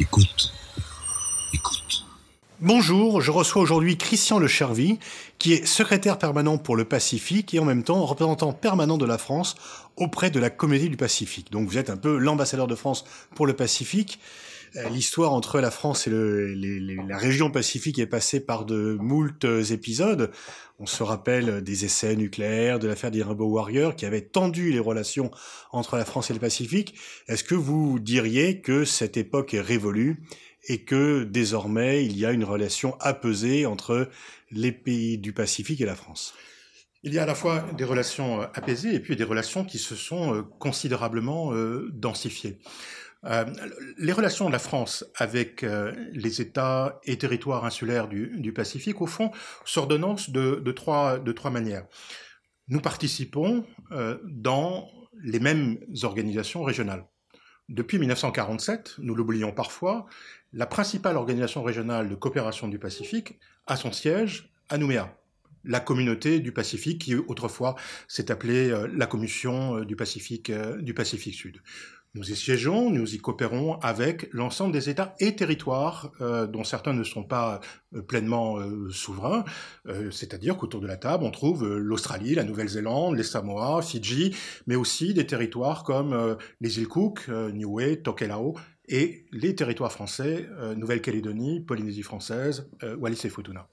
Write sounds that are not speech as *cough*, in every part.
Écoute. Écoute. Bonjour, je reçois aujourd'hui Christian Le Chervy, qui est secrétaire permanent pour le Pacifique et en même temps représentant permanent de la France auprès de la Communauté du Pacifique. Donc vous êtes un peu l'ambassadeur de France pour le Pacifique. Euh, l'histoire entre la France et la région Pacifique est passée par de moultes épisodes. On se rappelle des essais nucléaires, de l'affaire des Rainbow Warriors qui avait tendu les relations entre la France et le Pacifique. Est-ce que vous diriez que cette époque est révolue et que désormais il y a une relation apaisée entre les pays du Pacifique et la France? Il y a à la fois des relations apaisées et puis des relations qui se sont euh, considérablement euh, densifiées. Euh, les relations de la France avec euh, les États et territoires insulaires du, Pacifique, au fond, s'ordonnancent de, trois manières. Nous participons euh, dans les mêmes organisations régionales. Depuis 1947, nous l'oublions parfois, la principale organisation régionale de coopération du Pacifique a son siège à Nouméa la communauté du Pacifique qui autrefois s'est appelée la Commission du Pacifique, du Pacifique Sud. Nous y siégeons, nous y coopérons avec l'ensemble des États et territoires euh, dont certains ne sont pas euh, pleinement euh, souverains. C'est-à-dire qu'autour de la table, on trouve l'Australie, la Nouvelle-Zélande, les Samoa, Fidji, mais aussi des territoires comme les îles Cook, Niue, Tokelau, et les territoires français, Nouvelle-Calédonie, Polynésie française, Wallis et Futuna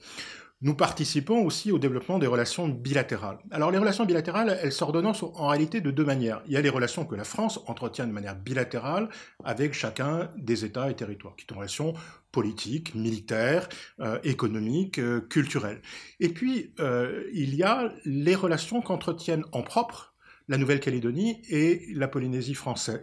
nous participons aussi au développement des relations bilatérales. Alors les relations bilatérales, elles s'ordonnancent en réalité de deux manières. Il y a les relations que la France entretient de manière bilatérale avec chacun des États et territoires, qui sont des relations politiques, militaires, euh, économiques, euh, culturelles. Et puis, euh, il y a les relations qu'entretiennent en propre la Nouvelle-Calédonie et la Polynésie française,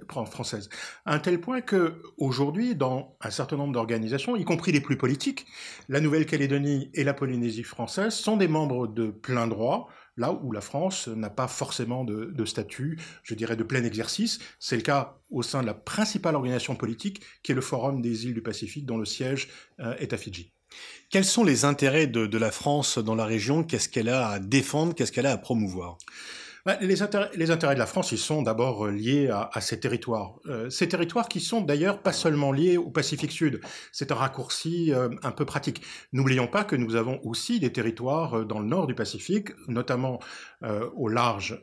À un tel point que aujourd'hui, dans un certain nombre d'organisations, y compris les plus politiques, la Nouvelle-Calédonie et la Polynésie française sont des membres de plein droit, là où la France n'a pas forcément de, statut, je dirais, de plein exercice. C'est le cas au sein de la principale organisation politique, qui est le Forum des îles du Pacifique, dont le siège euh, est à Fidji. Quels sont les intérêts de la France dans la région? Qu'est-ce qu'elle a à défendre? Qu'est-ce qu'elle a à promouvoir? Les, intérêts, les, intérêts, de la France, ils sont d'abord euh, liés à, à, ces territoires. Euh, ces territoires qui sont d'ailleurs pas seulement liés au Pacifique Sud. C'est un raccourci euh, un peu pratique. N'oublions pas que nous avons aussi des territoires dans le nord du Pacifique, notamment au large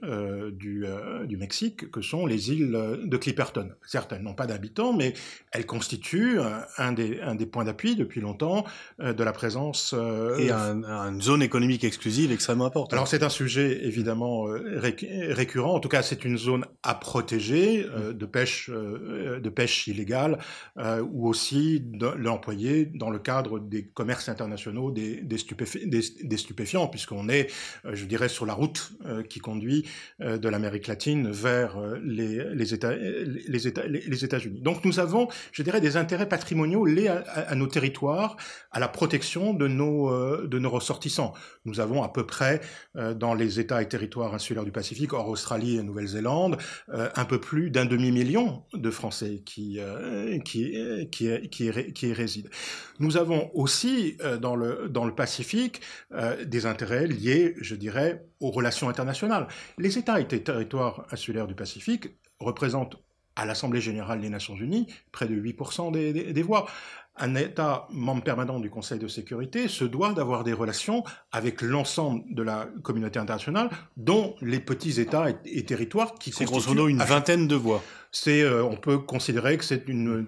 du, du, Mexique, que sont les îles de Clipperton. Certes, elles n'ont pas d'habitants, mais elles constituent un des, un des points d'appui depuis longtemps de la présence... Et un, une zone économique exclusive extrêmement importante. Alors c'est un sujet évidemment récurrent. En tout cas, c'est une zone à protéger euh, de pêche, euh, de pêche illégale, euh, ou aussi de l'employer dans le cadre des commerces internationaux des, des, des, stupéfiants, puisqu'on est, je dirais, sur la route qui conduit de l'Amérique latine vers les, les États, les États, les États-Unis. Donc, nous avons, je dirais, des intérêts patrimoniaux liés à, nos territoires, à la protection de nos, ressortissants. Nous avons à peu près dans les États et territoires insulaires du Pacifique, hors Australie et Nouvelle-Zélande, euh, un peu plus d'un demi-million de Français qui, euh, y résident. Nous avons aussi euh, dans le Pacifique des intérêts liés, je dirais, aux relations internationales. Les États et territoires insulaires du Pacifique représentent à l'Assemblée générale des Nations unies près de 8% des, des voix un État membre permanent du Conseil de sécurité se doit d'avoir des relations avec l'ensemble de la communauté internationale, dont les petits États et, territoires qui C'est grosso modo une vingtaine de voix. C'est, euh, on peut considérer que c'est une,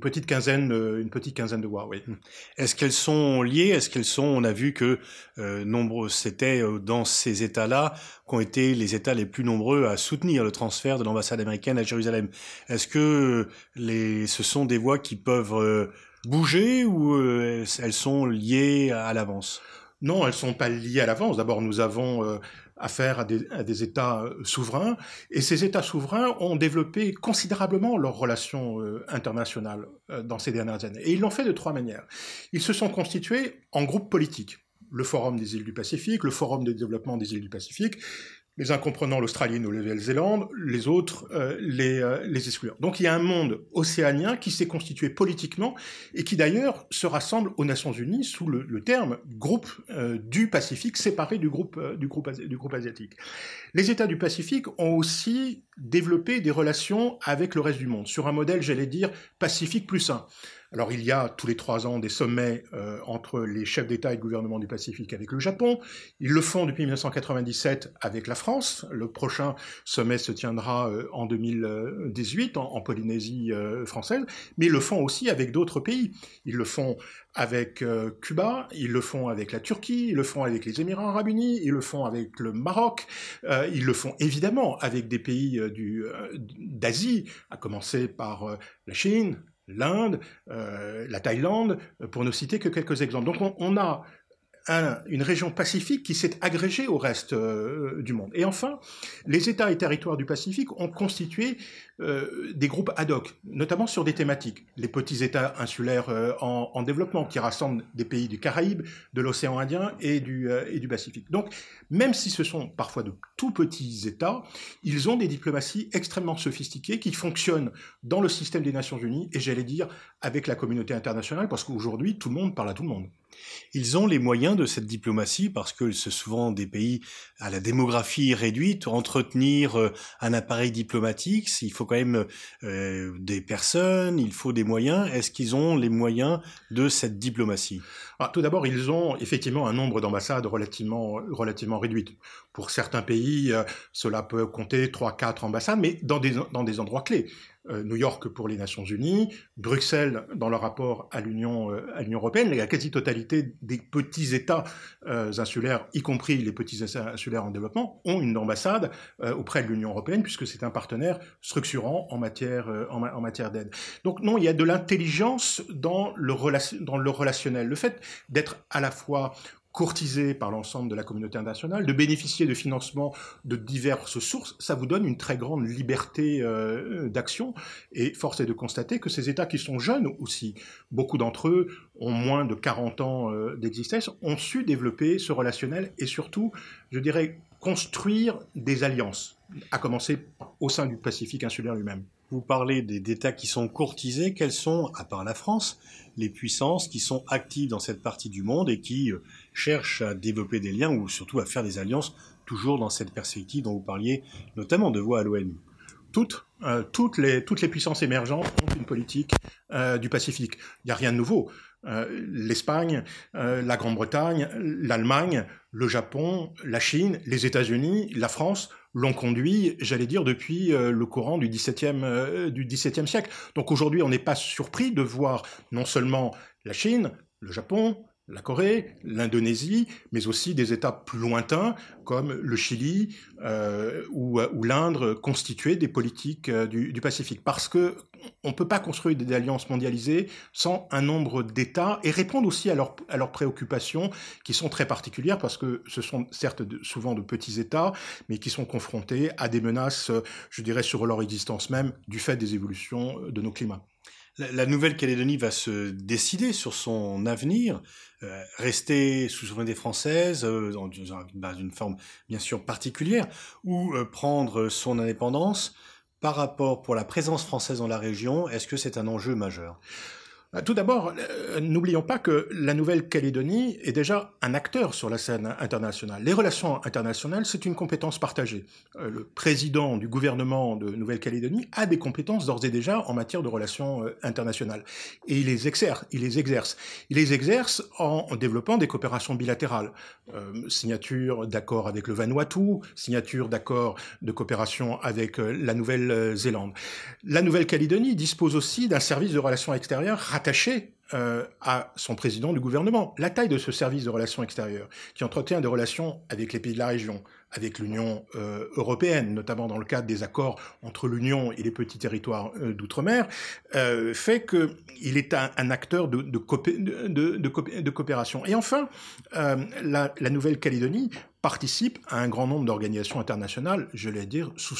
petite quinzaine, euh, une petite quinzaine de voix, oui. Hmm. Est-ce qu'elles sont liées? Est-ce qu'elles sont On a vu que euh, nombreux, c'était dans ces États-là qu'ont été les États les plus nombreux à soutenir le transfert de l'ambassade américaine à Jérusalem. Est-ce que les, ce sont des voix qui peuvent bouger ou euh, elles sont liées à l'avance? Non, elles ne sont pas liées à l'avance. D'abord, nous avons euh, affaire à des, États euh, souverains, et ces États souverains ont développé considérablement leurs relations internationales dans ces dernières années. Et ils l'ont fait de trois manières. Ils se sont constitués en groupes politiques. Le Forum des îles du Pacifique, le Forum de développement des îles du Pacifique, les uns comprenant l'Australie et la Nouvelle-Zélande, les autres euh, les, euh, les exclure. Donc il y a un monde océanien qui s'est constitué politiquement et qui d'ailleurs se rassemble aux Nations Unies sous le, terme groupe euh, du Pacifique séparé du groupe, du, groupe, du groupe asiatique. Les États du Pacifique ont aussi développé des relations avec le reste du monde sur un modèle, j'allais dire, Pacifique plus un. Alors il y a tous les trois ans des sommets euh, entre les chefs d'État et de gouvernement du Pacifique avec le Japon. Ils le font depuis 1997 avec la France. Le prochain sommet se tiendra euh, en 2018 en, Polynésie euh, française, mais ils le font aussi avec d'autres pays. Ils le font avec Cuba, ils le font avec la Turquie, ils le font avec les Émirats arabes unis, ils le font avec le Maroc, ils le font évidemment avec des pays d'Asie, à commencer par la Chine, l'Inde, euh, la Thaïlande, euh, pour ne citer que quelques exemples. Donc on, a une région pacifique qui s'est agrégée au reste euh, du monde. Et enfin, les États et territoires du Pacifique ont constitué euh, des groupes ad hoc, notamment sur des thématiques. Les petits États insulaires euh, en, développement, qui rassemblent des pays du Caraïbe, de l'océan Indien et du, et du Pacifique. Donc, même si ce sont parfois de tout petits États, ils ont des diplomaties extrêmement sophistiquées qui fonctionnent dans le système des Nations Unies et j'allais dire avec la communauté internationale, parce qu'aujourd'hui, tout le monde parle à tout le monde. Ils ont les moyens de cette diplomatie parce que c'est souvent des pays à la démographie réduite. Entretenir euh, un appareil diplomatique, il faut quand même euh, des personnes, il faut des moyens. Est-ce qu'ils ont les moyens de cette diplomatie? Ah, Tout d'abord, ils ont effectivement un nombre d'ambassades relativement, relativement réduit. Pour certains pays, euh, cela peut compter 3-4 ambassades, mais dans des, dans des endroits clés. Euh, New York pour les Nations Unies, Bruxelles dans le rapport à l'Union euh, européenne, la quasi-totalité des petits États euh, insulaires, y compris les petits États insulaires en développement, ont une ambassade auprès de l'Union européenne puisque c'est un partenaire structurant en matière en, matière d'aide. Donc non, il y a de l'intelligence dans le dans le relationnel, le fait d'être à la fois courtisé par l'ensemble de la communauté internationale, de bénéficier de financements de diverses sources, ça vous donne une très grande liberté euh, d'action. Et force est de constater que ces États qui sont jeunes aussi, beaucoup d'entre eux ont moins de 40 ans euh, d'existence, ont su développer ce relationnel et surtout, je dirais, construire des alliances, à commencer au sein du Pacifique insulaire lui-même. Vous parlez d'États qui sont courtisés. Quelles sont, à part la France, les puissances qui sont actives dans cette partie du monde et qui euh, cherchent à développer des liens ou surtout à faire des alliances, toujours dans cette perspective dont vous parliez, notamment de voix à l'ONU toutes, euh, toutes, les, toutes les puissances émergentes ont une politique euh, du Pacifique. Il n'y a rien de nouveau. L'Espagne, la Grande-Bretagne, l'Allemagne, le Japon, la Chine, les États-Unis, la France l'ont conduit, j'allais dire, depuis euh, le courant du XVIIe euh, du XVIIe siècle. Donc aujourd'hui, on n'est pas surpris de voir non seulement la Chine, le Japon, la Corée, l'Indonésie, mais aussi des États plus lointains comme le Chili euh, ou, ou l'Inde constituer des politiques euh, du, Pacifique. Parce que on ne peut pas construire des alliances mondialisées sans un nombre d'États et répondre aussi à leurs préoccupations qui sont très particulières parce que ce sont certes souvent de petits États, mais qui sont confrontés à des menaces, je dirais, sur leur existence même du fait des évolutions de nos climats. La, Nouvelle-Calédonie va se décider sur son avenir, euh, rester sous souveraineté française, euh, dans, une forme bien sûr particulière, ou euh, prendre son indépendance. Par rapport pour la présence française dans la région, est-ce que c'est un enjeu majeur? Tout d'abord, euh, n'oublions pas que la Nouvelle-Calédonie est déjà un acteur sur la scène internationale. Les relations internationales, c'est une compétence partagée. Euh, le président du gouvernement de Nouvelle-Calédonie a des compétences d'ores et déjà en matière de relations internationales. Et il les exerce. Il les exerce, il les exerce en développant des coopérations bilatérales. signature d'accords avec le Vanuatu, signature d'accords de coopération avec la Nouvelle-Zélande. La Nouvelle-Calédonie dispose aussi d'un service de relations extérieures rattaché euh, à son président du gouvernement. La taille de ce service de relations extérieures, qui entretient des relations avec les pays de la région, avec l'Union euh, européenne, notamment dans le cadre des accords entre l'Union et les petits territoires euh, d'outre-mer, fait qu'il est un, acteur de, coopération. Et enfin, la Nouvelle-Calédonie participe à un grand nombre d'organisations internationales, je vais dire, sous,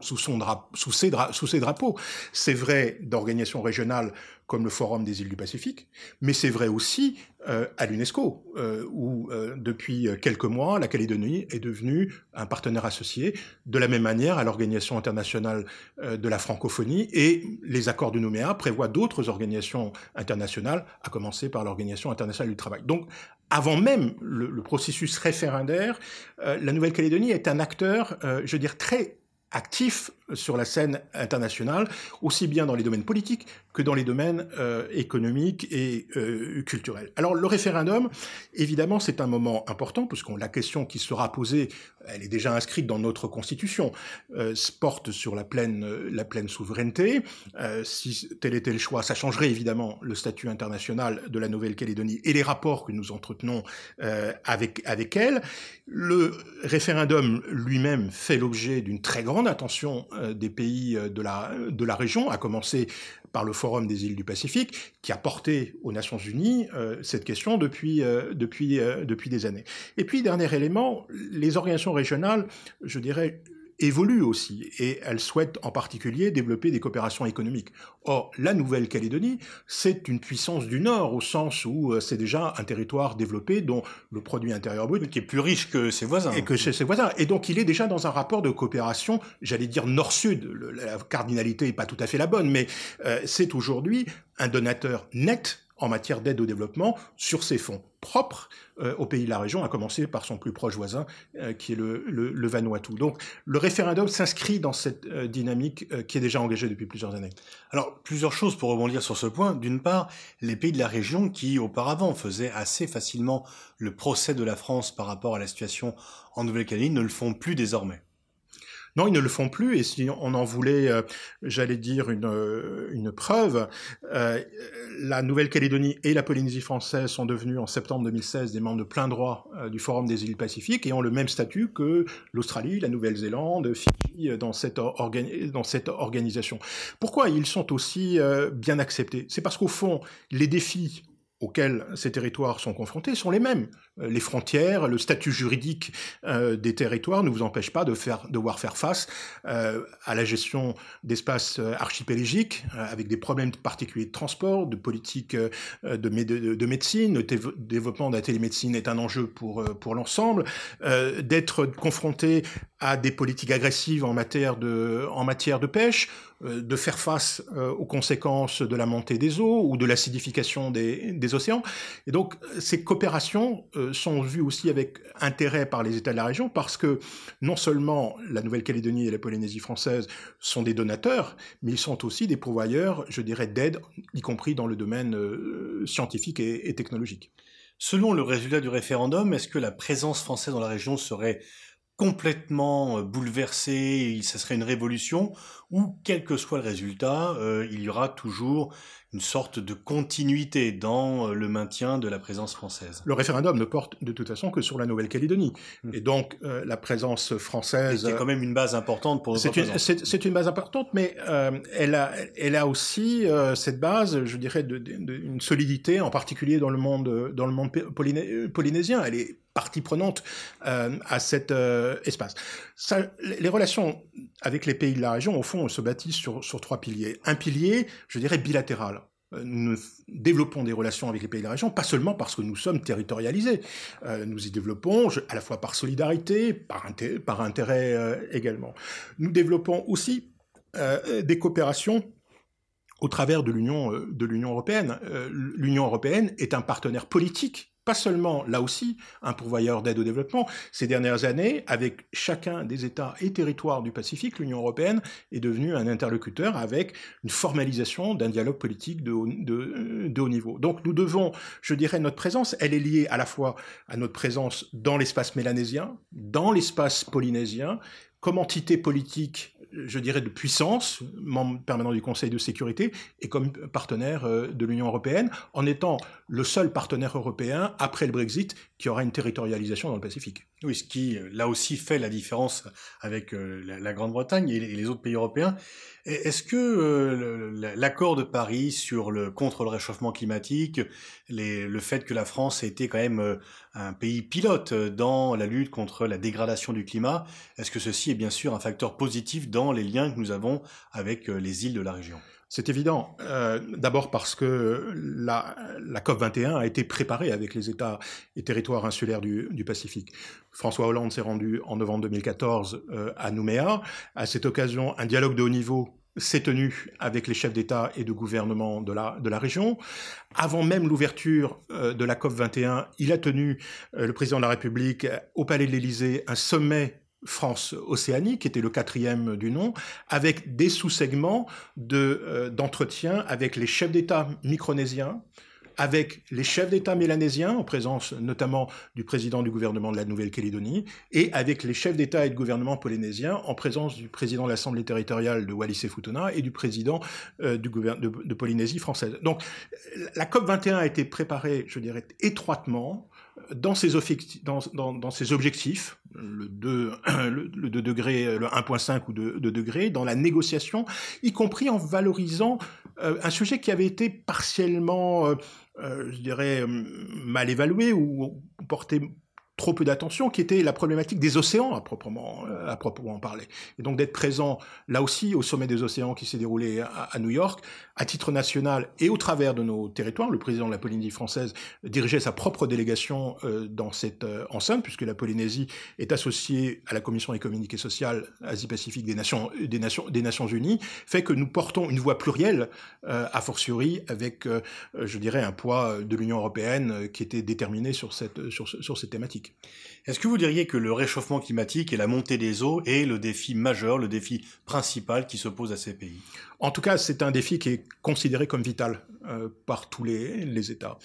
sous ses drapeaux. C'est vrai d'organisations régionales comme le Forum des îles du Pacifique, mais c'est vrai aussi euh, à l'UNESCO, euh, où euh, depuis quelques mois, la Calédonie est devenue un partenaire associé, de la même manière à l'Organisation internationale de la francophonie, et les accords de Nouméa prévoient d'autres organisations internationales, à commencer par l'Organisation internationale du travail. Donc, avant même le processus référendaire, la Nouvelle-Calédonie est un acteur, je veux dire, très actif sur la scène internationale, aussi bien dans les domaines politiques que dans les domaines euh, économiques et euh, culturels. Alors le référendum, évidemment, c'est un moment important, puisque la question qui sera posée, elle est déjà inscrite dans notre Constitution, euh, porte sur la pleine, la pleine souveraineté. Euh, si tel était le choix, ça changerait évidemment le statut international de la Nouvelle-Calédonie et les rapports que nous entretenons avec, avec elle. Le référendum lui-même fait l'objet d'une très grande attention des pays euh, de la, région, à commencer par le Forum des îles du Pacifique, qui a porté aux Nations Unies euh, cette question depuis, euh, euh, depuis des années. Et puis, dernier élément, les organisations régionales, je dirais, évoluent aussi et elles souhaitent en particulier développer des coopérations économiques. Or, la Nouvelle-Calédonie, c'est une puissance du Nord au sens où c'est déjà un territoire développé dont le produit intérieur brut qui est plus riche que ses voisins. Et que chez ses voisins. Et donc, il est déjà dans un rapport de coopération, j'allais dire nord-sud. La cardinalité n'est pas tout à fait la bonne, mais euh, c'est aujourd'hui un donateur net en matière d'aide au développement sur ses fonds propres euh, aux pays de la région, à commencer par son plus proche voisin, euh, qui est le, le, le, Vanuatu. Donc le référendum s'inscrit dans cette euh, dynamique euh, qui est déjà engagée depuis plusieurs années. Alors plusieurs choses pour rebondir sur ce point. D'une part, les pays de la région qui auparavant faisaient assez facilement le procès de la France par rapport à la situation en Nouvelle-Calédonie ne le font plus désormais. Non, ils ne le font plus. Et si on en voulait, euh, j'allais dire, une, euh, preuve, euh, la Nouvelle-Calédonie et la Polynésie française sont devenus en septembre 2016 des membres de plein droit du Forum des îles Pacifiques et ont le même statut que l'Australie, la Nouvelle-Zélande, Fidji dans cette, organisation. Pourquoi ils sont aussi bien acceptés? C'est parce qu'au fond, les défis auxquels ces territoires sont confrontés sont les mêmes. Euh, les frontières, le statut juridique euh, des territoires ne vous empêche pas de faire, devoir faire face euh, à la gestion d'espaces archipélagiques avec des problèmes particuliers de transport, de politique de, de, de, médecine. Le développement de la télémédecine est un enjeu pour, pour l'ensemble. D'être confronté à des politiques agressives en matière de, en matière de pêche, de faire face aux conséquences de la montée des eaux ou de l'acidification des, océans. Et donc, ces coopérations sont vues aussi avec intérêt par les États de la région parce que non seulement la Nouvelle-Calédonie et la Polynésie française sont des donateurs, mais ils sont aussi des pourvoyeurs, je dirais, d'aide, y compris dans le domaine euh, scientifique et technologique. Selon le résultat du référendum, est-ce que la présence française dans la région serait complètement bouleversée, ce serait une révolution, ou quel que soit le résultat, euh, il y aura toujours une sorte de continuité dans le maintien de la présence française. Le référendum ne porte de toute façon que sur la Nouvelle-Calédonie. Mmh. Et donc, euh, la présence française... C'est quand même une base importante pour C'est une, base importante, mais euh, elle, a, elle a aussi euh, cette base, je dirais, d'une de, de, solidité, en particulier dans le monde, dans le monde polyné polynésien. Elle est partie prenante euh, à cet euh, espace. Ça, les relations avec les pays de la région, au fond, se bâtissent sur, sur trois piliers. Un pilier, je dirais, bilatéral euh, nous développons des relations avec les pays de la région, pas seulement parce que nous sommes territorialisés, euh, nous y développons à la fois par solidarité, par, inté par intérêt euh, également. Nous développons aussi euh, des coopérations au travers de l'Union européenne. L'Union européenne est un partenaire politique pas seulement, là aussi, un pourvoyeur d'aide au développement. Ces dernières années, avec chacun des États et territoires du Pacifique, l'Union européenne est devenue un interlocuteur avec une formalisation d'un dialogue politique de haut, de, de haut niveau. Donc nous devons, je dirais, notre présence, elle est liée à la fois à notre présence dans l'espace mélanésien, dans l'espace polynésien, comme entité politique je dirais, de puissance, membre permanent du Conseil de sécurité, et comme partenaire de l'Union européenne, en étant le seul partenaire européen, après le Brexit, qui aura une territorialisation dans le Pacifique. Oui, ce qui, là aussi, fait la différence avec la, la Grande-Bretagne et les autres pays européens. Est-ce que euh, l'accord de Paris sur le contre le réchauffement climatique, le fait que la France ait été quand même euh, un pays pilote dans la lutte contre la dégradation du climat, est-ce que ceci est bien sûr un facteur positif dans les liens que nous avons avec euh, les îles de la région? C'est évident. Euh, D'abord parce que la, la, COP21 a été préparée avec les États et territoires insulaires du, Pacifique. François Hollande s'est rendu en novembre 2014 euh, à Nouméa. À cette occasion, un dialogue de haut niveau s'est tenu avec les chefs d'État et de gouvernement de la, région. Avant même l'ouverture euh, de la COP 21, il a tenu, le président de la République, au Palais de l'Élysée, un sommet France-Océanie, qui était le quatrième du nom, avec des sous-segments d'entretien avec les chefs d'État micronésiens, avec les chefs d'État mélanésiens, en présence notamment du président du gouvernement de la Nouvelle-Calédonie, et avec les chefs d'État et de gouvernement polynésiens, en présence du président de l'Assemblée territoriale de Wallis et Futuna et du président euh, du de, de, Polynésie française. Donc la COP 21 a été préparée, je dirais, étroitement dans ses, objectifs, le 2, *clears throat* le, le 2 degrés, le 1.5 ou 2, 2 degrés, dans la négociation, y compris en valorisant euh, un sujet qui avait été partiellement euh, euh, je dirais, mal évalué ou porté trop peu d'attention, qui était la problématique des océans à proprement, à proprement parler. Et donc d'être présent là aussi au sommet des océans qui s'est déroulé à, New York, à titre national et au travers de nos territoires. Le président de la Polynésie française dirigeait sa propre délégation euh, dans cette euh, enceinte, puisque la Polynésie est associée à la Commission économique et sociale Asie-Pacifique des Nations, des, Nations, des Nations Unies, fait que nous portons une voix plurielle, euh, a fortiori, avec, euh, je dirais, un poids de l'Union européenne qui était déterminé sur cette, sur, sur cette thématique. Est-ce que vous diriez que le réchauffement climatique et la montée des eaux est le défi majeur, le défi principal qui se pose à ces pays? En tout cas, c'est un défi qui est considéré comme vital euh, par tous les, les, États.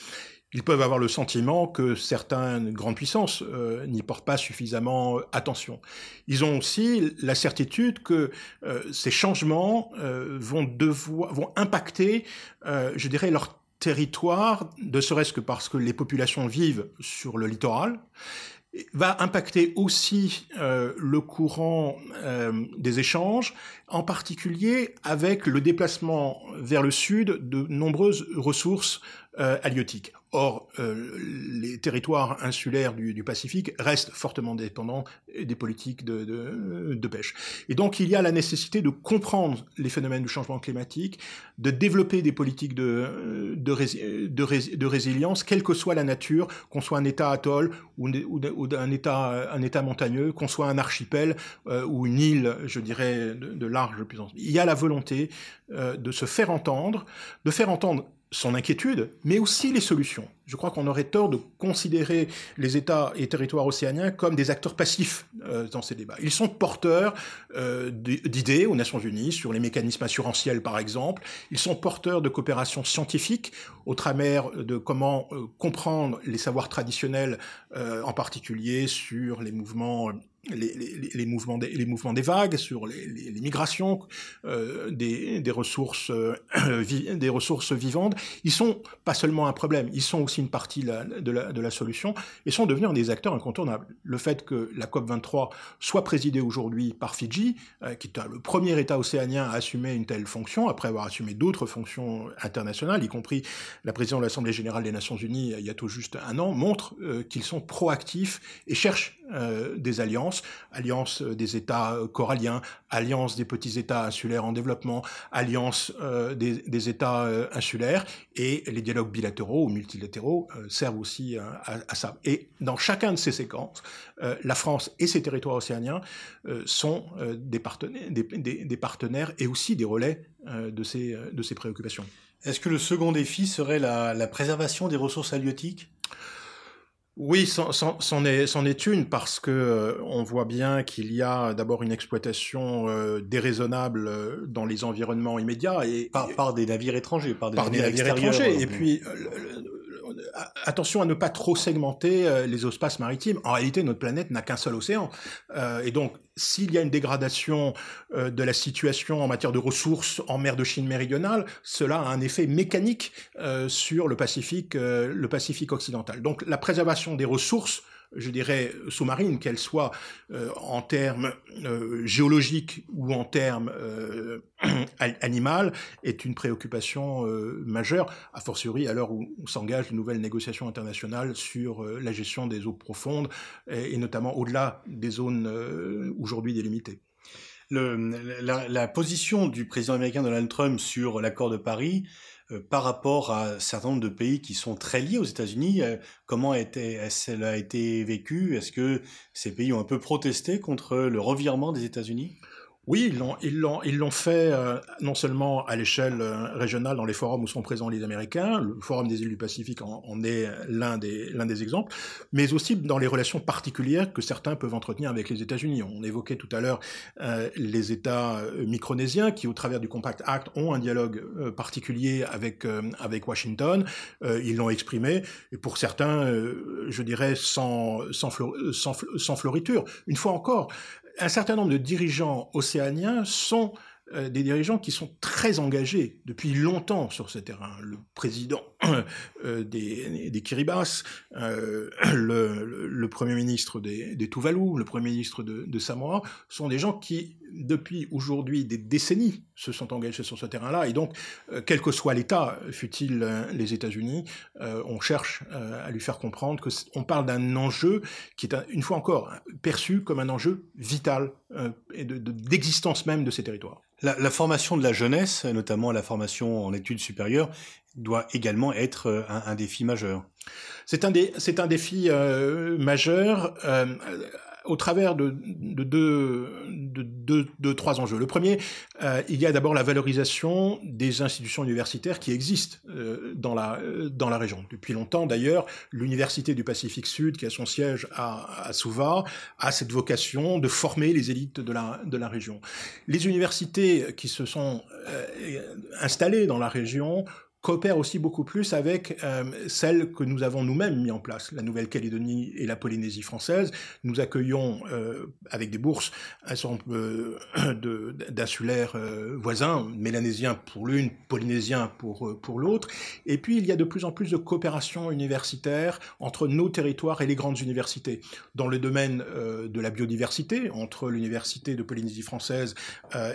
Ils peuvent avoir le sentiment que certaines grandes puissances euh, n'y portent pas suffisamment attention. Ils ont aussi la certitude que euh, ces changements euh, vont, devoir, vont impacter, euh, je dirais, leur territoire, ne serait-ce que parce que les populations vivent sur le littoral, va impacter aussi euh, le courant euh, des échanges, en particulier avec le déplacement vers le sud de nombreuses ressources euh, halieutiques. Or, euh, les territoires insulaires du, du, Pacifique restent fortement dépendants des politiques de, de, de, pêche. Et donc, il y a la nécessité de comprendre les phénomènes du changement climatique, de développer des politiques de, de, résilience, quelle que soit la nature, qu'on soit un État atoll ou un, état, un État montagneux, qu'on soit un archipel euh, ou une île, je dirais, de, large puissance. Il y a la volonté euh, de se faire entendre, de faire entendre son inquiétude, mais aussi les solutions. Je crois qu'on aurait tort de considérer les États et territoires océaniens comme des acteurs passifs euh, dans ces débats. Ils sont porteurs euh, d'idées aux Nations Unies sur les mécanismes assurantiels, par exemple. Ils sont porteurs de coopération scientifique au travers de comment euh, comprendre les savoirs traditionnels, en particulier sur les mouvements les, mouvements des, vagues, sur les, migrations euh, des, des, ressources euh, des ressources vivantes, ils sont pas seulement un problème, ils sont aussi une partie de, la, solution et sont devenus des acteurs incontournables. Le fait que la COP 23 soit présidée aujourd'hui par Fidji, euh, qui est le premier État océanien à assumer une telle fonction après avoir assumé d'autres fonctions internationales, y compris la présidente de l'Assemblée générale des Nations Unies il y a tout juste un an, montre qu'ils sont proactifs et cherchent euh, des alliances, alliance des États euh, coralliens, alliance des petits États insulaires en développement, alliance euh, des, États euh, insulaires, et les dialogues bilatéraux ou multilatéraux euh, servent aussi à, ça. Et dans chacun de ces séquences, la France et ses territoires océaniens sont des partenaires, et aussi des relais de, ces, préoccupations. Est-ce que le second défi serait la préservation des ressources halieutiques? Oui, c'en est, est, une parce que euh, on voit bien qu'il y a d'abord une exploitation euh, déraisonnable euh, dans les environnements immédiats et par, par des navires étrangers, par des, par navires, des navires étrangers. Et puis attention à ne pas trop segmenter euh, les espaces maritimes. En réalité, notre planète n'a qu'un seul océan. Euh, et donc, s'il y a une dégradation euh, de la situation en matière de ressources en mer de Chine méridionale, cela a un effet mécanique euh, sur le Pacifique, euh, le Pacifique occidental. Donc, la préservation des ressources je dirais, sous-marine, qu'elle soit euh, en termes euh, géologiques ou en termes euh, *clears throat* animal, est une préoccupation euh, majeure, a fortiori à l'heure où, où s'engagent de nouvelles négociations internationales sur la gestion des eaux profondes, et, notamment au-delà des zones aujourd'hui délimitées. La, position du président américain Donald Trump sur l'accord de Paris par rapport à un certain nombre de pays qui sont très liés aux États-Unis. Euh, comment elle a été vécue Est-ce que ces pays ont un peu protesté contre le revirement des États-Unis? Oui, ils l'ont, fait euh, non seulement à l'échelle euh, régionale dans les forums où sont présents les Américains, le Forum des îles du Pacifique en, est l'un des, des exemples, mais aussi dans les relations particulières que certains peuvent entretenir avec les États-Unis. On évoquait tout à l'heure euh, les États micronésiens qui, au travers du Compact Act, ont un dialogue particulier avec avec Washington. ils l'ont exprimé, et pour certains, je dirais sans sans, sans, sans floriture. Une fois encore, un certain nombre de dirigeants océaniens sont euh, des dirigeants qui sont très engagés depuis longtemps sur ce terrain. Le président *coughs* euh, des, Kiribati, euh, *coughs* le, premier ministre des, Tuvalu, le premier ministre de, Samoa, sont des gens qui, depuis aujourd'hui des décennies, se sont engagés sur ce terrain-là. Et donc, quel que soit l'État, fut-il les États-Unis, on cherche à lui faire comprendre que on parle d'un enjeu qui est, une fois encore, perçu comme un enjeu vital et d'existence de, même de ces territoires. La, formation de la jeunesse, notamment la formation en études supérieures, doit également être euh, un, défi majeur. C'est un, un, défi euh, majeur. Euh, au travers de, de, de, de, trois enjeux. Le premier, euh, il y a d'abord la valorisation des institutions universitaires qui existent euh, dans, la, dans la région. Depuis longtemps, d'ailleurs, l'Université du Pacifique Sud, qui a son siège à, à Suva, a cette vocation de former les élites de la, de la région. Les universités qui se sont euh, installées dans la région coopère aussi beaucoup plus avec euh, celle que nous avons nous-mêmes mis en place, la Nouvelle-Calédonie et la Polynésie française. Nous accueillons euh, avec des bourses un certain nombre euh, d'insulaires euh, voisins, mélanésiens pour l'une, polynésiens pour, pour l'autre. Et puis il y a de plus en plus de coopération universitaire entre nos territoires et les grandes universités. Dans le domaine de la biodiversité, entre l'Université de Polynésie française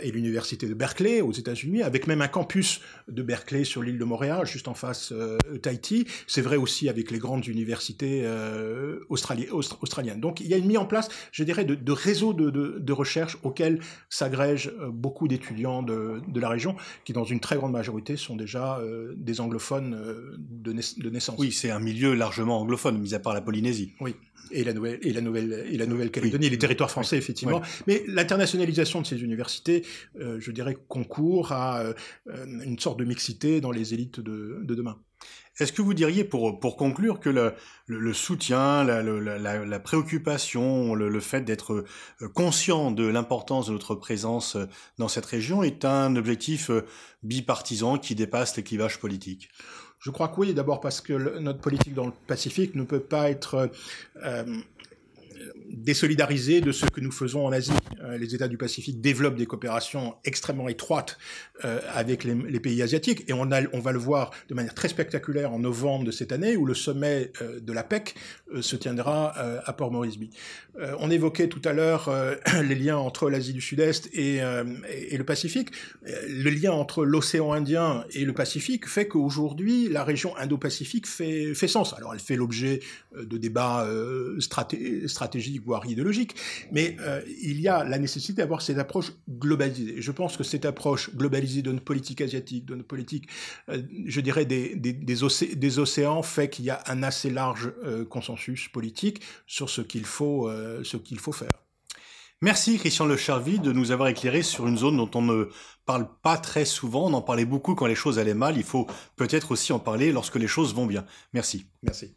et l'Université de Berkeley aux États-Unis, avec même un campus de Berkeley sur l'île de Montréal juste en face euh, Tahiti. C'est vrai aussi avec les grandes universités euh, australiennes. Donc il y a une mise en place, je dirais, de, réseaux de, recherche auxquels s'agrègent euh, beaucoup d'étudiants de, la région, qui dans une très grande majorité sont déjà des anglophones de, naissance. Oui, c'est un milieu largement anglophone, mis à part la Polynésie. Oui et la nouvelle et la nouvelle et la Nouvelle-Calédonie, les territoires français effectivement. Mais l'internationalisation de ces universités, euh, je dirais, concourt à euh, une sorte de mixité dans les élites de, de demain. Est-ce que vous diriez, pour, pour conclure, que le, le, soutien, la, la, la, préoccupation, le, le fait d'être euh, conscient de l'importance de notre présence dans cette région est un objectif bipartisan qui dépasse les clivages politiques? Je crois que oui, d'abord parce que notre politique dans le Pacifique ne peut pas être euh, désolidarisé de ce que nous faisons en Asie. Euh, les États du Pacifique développent des coopérations extrêmement étroites euh, avec les, pays asiatiques et on, va le voir de manière très spectaculaire en novembre de cette année où le sommet euh, de la PEC se tiendra à Port Moresby. on évoquait tout à l'heure *coughs* les liens entre l'Asie du Sud-Est et, le Pacifique. Le lien entre l'océan Indien et le Pacifique fait qu'aujourd'hui la région Indo-Pacifique fait sens. Alors elle fait l'objet de débats stratégiques voire idéologique, mais euh, il y a la nécessité d'avoir cette approche globalisée. Je pense que cette approche globalisée de notre politique asiatique, de notre politique, euh, je dirais, des, des, des, océans, fait qu'il y a un assez large euh, consensus politique sur ce qu'il faut, ce qu'il faut faire. Merci Christian Le Charvy de nous avoir éclairé sur une zone dont on ne parle pas très souvent. On en parlait beaucoup quand les choses allaient mal. Il faut peut-être aussi en parler lorsque les choses vont bien. Merci. Merci.